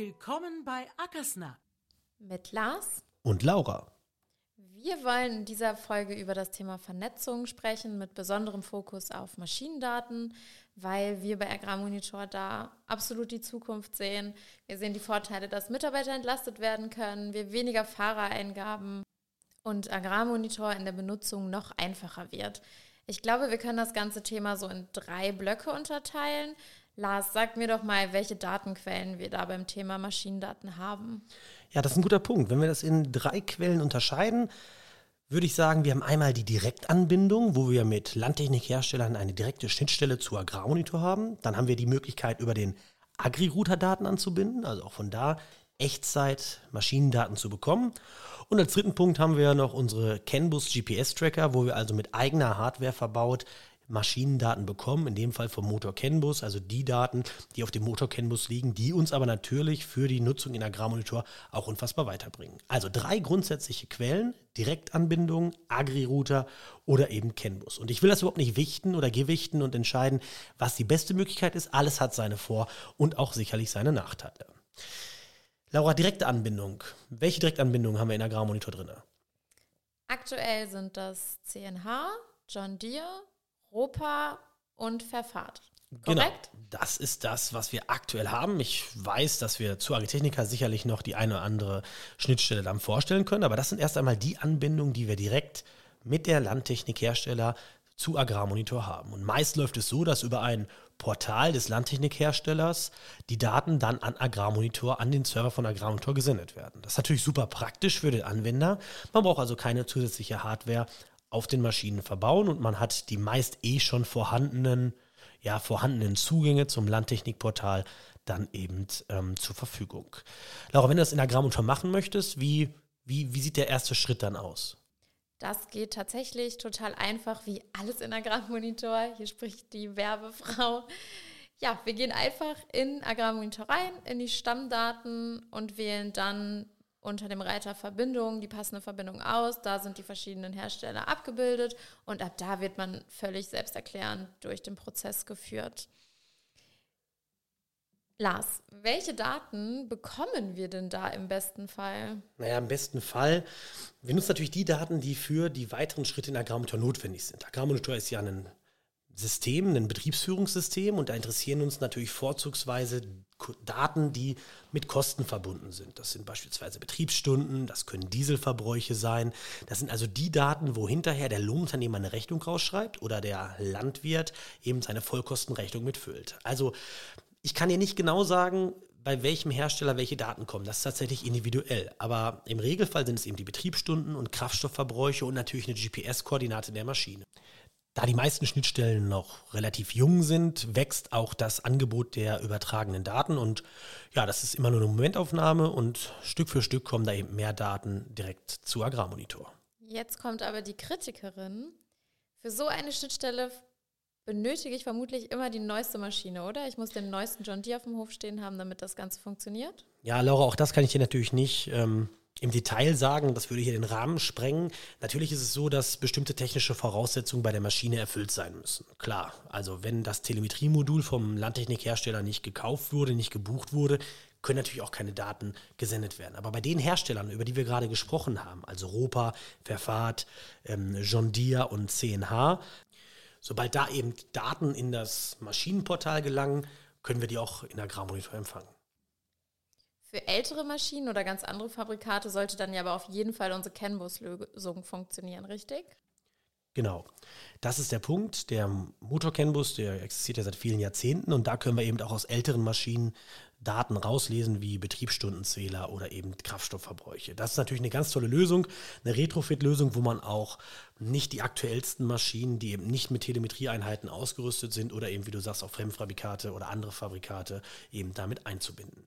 Willkommen bei Ackersna. Mit Lars und Laura. Wir wollen in dieser Folge über das Thema Vernetzung sprechen, mit besonderem Fokus auf Maschinendaten, weil wir bei Agrarmonitor da absolut die Zukunft sehen. Wir sehen die Vorteile, dass Mitarbeiter entlastet werden können, wir weniger Fahrereingaben und Agrarmonitor in der Benutzung noch einfacher wird. Ich glaube, wir können das ganze Thema so in drei Blöcke unterteilen. Lars, sag mir doch mal, welche Datenquellen wir da beim Thema Maschinendaten haben. Ja, das ist ein guter Punkt. Wenn wir das in drei Quellen unterscheiden, würde ich sagen, wir haben einmal die Direktanbindung, wo wir mit Landtechnikherstellern eine direkte Schnittstelle zu Agrarmonitor haben. Dann haben wir die Möglichkeit, über den Agri-Router Daten anzubinden, also auch von da Echtzeit Maschinendaten zu bekommen. Und als dritten Punkt haben wir noch unsere CANBUS GPS-Tracker, wo wir also mit eigener Hardware verbaut Maschinendaten bekommen, in dem Fall vom Motor CAN-Bus, also die Daten, die auf dem Motor CAN-Bus liegen, die uns aber natürlich für die Nutzung in Agrarmonitor auch unfassbar weiterbringen. Also drei grundsätzliche Quellen, Direktanbindung, Agri-Router oder eben CAN-Bus. Und ich will das überhaupt nicht wichten oder gewichten und entscheiden, was die beste Möglichkeit ist. Alles hat seine Vor- und auch sicherlich seine Nachteile. Laura, direkte Anbindung. Welche Direktanbindung haben wir in Agrarmonitor drin? Aktuell sind das CNH, John Deere, Europa und Verfahrt. Genau, das ist das, was wir aktuell haben. Ich weiß, dass wir zu Agritechnica sicherlich noch die eine oder andere Schnittstelle dann vorstellen können, aber das sind erst einmal die Anbindungen, die wir direkt mit der Landtechnikhersteller zu Agrarmonitor haben. Und meist läuft es so, dass über ein Portal des Landtechnikherstellers die Daten dann an Agrarmonitor, an den Server von Agrarmonitor gesendet werden. Das ist natürlich super praktisch für den Anwender. Man braucht also keine zusätzliche Hardware auf den Maschinen verbauen und man hat die meist eh schon vorhandenen, ja, vorhandenen Zugänge zum Landtechnikportal dann eben ähm, zur Verfügung. Laura, wenn du das in Agrarmonitor machen möchtest, wie, wie, wie sieht der erste Schritt dann aus? Das geht tatsächlich total einfach wie alles in Agrarmonitor. Hier spricht die Werbefrau. Ja, wir gehen einfach in Agrarmonitor rein, in die Stammdaten und wählen dann unter dem Reiter Verbindung die passende Verbindung aus. Da sind die verschiedenen Hersteller abgebildet und ab da wird man völlig selbsterklärend durch den Prozess geführt. Lars, welche Daten bekommen wir denn da im besten Fall? Naja, im besten Fall, wir nutzen natürlich die Daten, die für die weiteren Schritte in Agrarmonitor notwendig sind. Agrarmonitor ist ja ein System, ein Betriebsführungssystem und da interessieren uns natürlich vorzugsweise Daten, die mit Kosten verbunden sind. Das sind beispielsweise Betriebsstunden, das können Dieselverbräuche sein. Das sind also die Daten, wo hinterher der Lohnunternehmer eine Rechnung rausschreibt oder der Landwirt eben seine Vollkostenrechnung mitfüllt. Also ich kann hier nicht genau sagen, bei welchem Hersteller welche Daten kommen. Das ist tatsächlich individuell. Aber im Regelfall sind es eben die Betriebsstunden und Kraftstoffverbräuche und natürlich eine GPS-Koordinate der Maschine. Da die meisten Schnittstellen noch relativ jung sind, wächst auch das Angebot der übertragenen Daten. Und ja, das ist immer nur eine Momentaufnahme und Stück für Stück kommen da eben mehr Daten direkt zu Agrarmonitor. Jetzt kommt aber die Kritikerin. Für so eine Schnittstelle benötige ich vermutlich immer die neueste Maschine, oder? Ich muss den neuesten John Deere auf dem Hof stehen haben, damit das Ganze funktioniert. Ja, Laura, auch das kann ich dir natürlich nicht ähm, im Detail sagen, das würde hier den Rahmen sprengen. Natürlich ist es so, dass bestimmte technische Voraussetzungen bei der Maschine erfüllt sein müssen. Klar, also wenn das Telemetriemodul vom Landtechnikhersteller nicht gekauft wurde, nicht gebucht wurde, können natürlich auch keine Daten gesendet werden. Aber bei den Herstellern, über die wir gerade gesprochen haben, also Ropa, Verfahrt, ähm, John Deere und CNH, sobald da eben Daten in das Maschinenportal gelangen, können wir die auch in Agrarmonitor empfangen. Für ältere Maschinen oder ganz andere Fabrikate sollte dann ja aber auf jeden Fall unsere CAN-Bus-Lösung funktionieren, richtig? Genau. Das ist der Punkt. Der Motor CAN-Bus, der existiert ja seit vielen Jahrzehnten und da können wir eben auch aus älteren Maschinen Daten rauslesen wie Betriebsstundenzähler oder eben Kraftstoffverbräuche. Das ist natürlich eine ganz tolle Lösung, eine Retrofit-Lösung, wo man auch nicht die aktuellsten Maschinen, die eben nicht mit Telemetrieeinheiten ausgerüstet sind oder eben, wie du sagst, auch Fremdfabrikate oder andere Fabrikate eben damit einzubinden.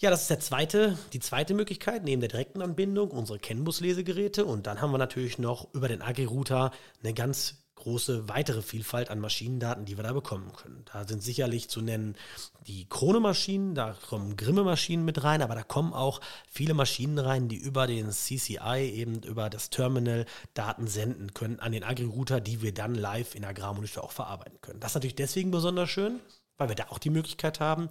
Ja, das ist der zweite, die zweite Möglichkeit, neben der direkten Anbindung, unsere CAN-Bus-Lesegeräte. Und dann haben wir natürlich noch über den Agri-Router eine ganz große weitere Vielfalt an Maschinendaten, die wir da bekommen können. Da sind sicherlich zu nennen die Krone-Maschinen, da kommen Grimme-Maschinen mit rein, aber da kommen auch viele Maschinen rein, die über den CCI, eben über das Terminal, Daten senden können an den Agri-Router, die wir dann live in Agrarmonitor auch verarbeiten können. Das ist natürlich deswegen besonders schön, weil wir da auch die Möglichkeit haben,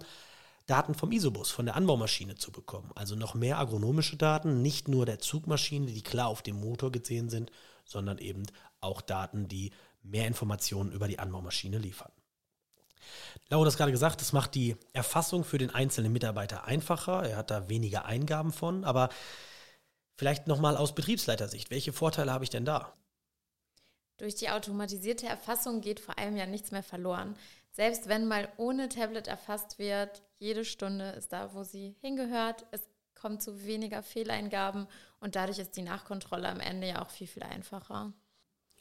Daten vom Isobus, von der Anbaumaschine zu bekommen. Also noch mehr agronomische Daten, nicht nur der Zugmaschine, die klar auf dem Motor gesehen sind, sondern eben auch Daten, die mehr Informationen über die Anbaumaschine liefern. Laura hat es gerade gesagt, das macht die Erfassung für den einzelnen Mitarbeiter einfacher. Er hat da weniger Eingaben von, aber vielleicht nochmal aus Betriebsleitersicht. Welche Vorteile habe ich denn da? Durch die automatisierte Erfassung geht vor allem ja nichts mehr verloren. Selbst wenn mal ohne Tablet erfasst wird, jede Stunde ist da, wo sie hingehört. Es kommt zu weniger Fehleingaben und dadurch ist die Nachkontrolle am Ende ja auch viel, viel einfacher.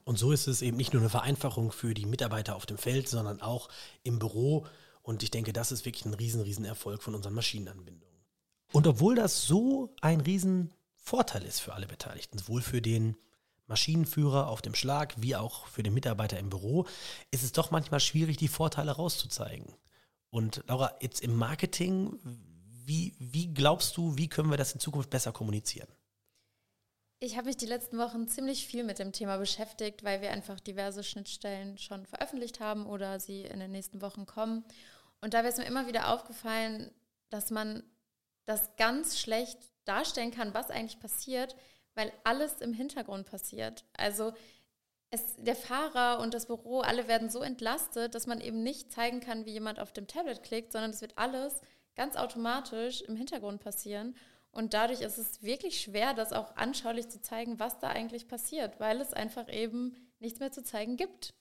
Und so ist es eben nicht nur eine Vereinfachung für die Mitarbeiter auf dem Feld, sondern auch im Büro. Und ich denke, das ist wirklich ein riesen, riesen Erfolg von unseren Maschinenanbindungen. Und obwohl das so ein riesen Vorteil ist für alle Beteiligten, sowohl für den Maschinenführer auf dem Schlag wie auch für den Mitarbeiter im Büro, ist es doch manchmal schwierig, die Vorteile rauszuzeigen. Und Laura, jetzt im Marketing, wie, wie glaubst du, wie können wir das in Zukunft besser kommunizieren? Ich habe mich die letzten Wochen ziemlich viel mit dem Thema beschäftigt, weil wir einfach diverse Schnittstellen schon veröffentlicht haben oder sie in den nächsten Wochen kommen. Und da wäre es mir immer wieder aufgefallen, dass man das ganz schlecht darstellen kann, was eigentlich passiert, weil alles im Hintergrund passiert. Also es, der Fahrer und das Büro, alle werden so entlastet, dass man eben nicht zeigen kann, wie jemand auf dem Tablet klickt, sondern es wird alles ganz automatisch im Hintergrund passieren. Und dadurch ist es wirklich schwer, das auch anschaulich zu zeigen, was da eigentlich passiert, weil es einfach eben nichts mehr zu zeigen gibt.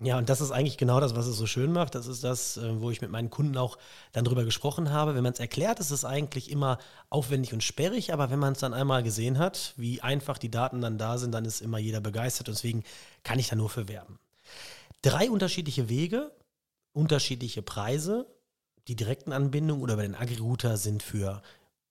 Ja, und das ist eigentlich genau das, was es so schön macht. Das ist das, äh, wo ich mit meinen Kunden auch dann drüber gesprochen habe. Wenn man es erklärt, ist es eigentlich immer aufwendig und sperrig, aber wenn man es dann einmal gesehen hat, wie einfach die Daten dann da sind, dann ist immer jeder begeistert. Deswegen kann ich da nur für werben. Drei unterschiedliche Wege, unterschiedliche Preise. Die direkten Anbindungen oder über den Agri-Router sind für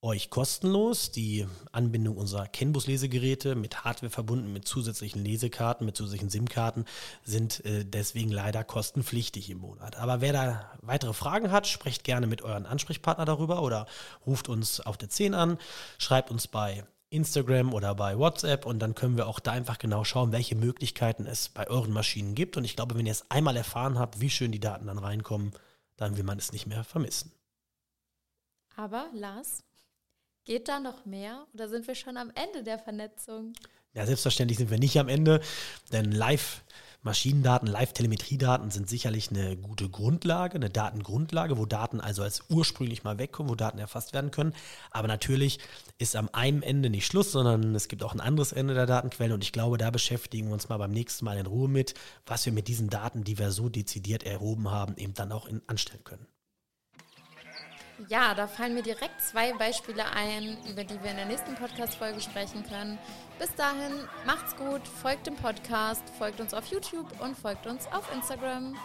euch kostenlos. Die Anbindung unserer CAN-Bus-Lesegeräte mit Hardware verbunden, mit zusätzlichen Lesekarten, mit zusätzlichen SIM-Karten sind äh, deswegen leider kostenpflichtig im Monat. Aber wer da weitere Fragen hat, sprecht gerne mit euren Ansprechpartner darüber oder ruft uns auf der 10 an, schreibt uns bei Instagram oder bei WhatsApp und dann können wir auch da einfach genau schauen, welche Möglichkeiten es bei euren Maschinen gibt. Und ich glaube, wenn ihr es einmal erfahren habt, wie schön die Daten dann reinkommen, dann will man es nicht mehr vermissen. Aber Lars, Geht da noch mehr oder sind wir schon am Ende der Vernetzung? Ja, selbstverständlich sind wir nicht am Ende, denn Live- Maschinendaten, Live-Telemetriedaten sind sicherlich eine gute Grundlage, eine Datengrundlage, wo Daten also als ursprünglich mal wegkommen, wo Daten erfasst werden können. Aber natürlich ist am einen Ende nicht Schluss, sondern es gibt auch ein anderes Ende der Datenquelle und ich glaube, da beschäftigen wir uns mal beim nächsten Mal in Ruhe mit, was wir mit diesen Daten, die wir so dezidiert erhoben haben, eben dann auch in, anstellen können. Ja, da fallen mir direkt zwei Beispiele ein, über die wir in der nächsten Podcast-Folge sprechen können. Bis dahin, macht's gut, folgt dem Podcast, folgt uns auf YouTube und folgt uns auf Instagram.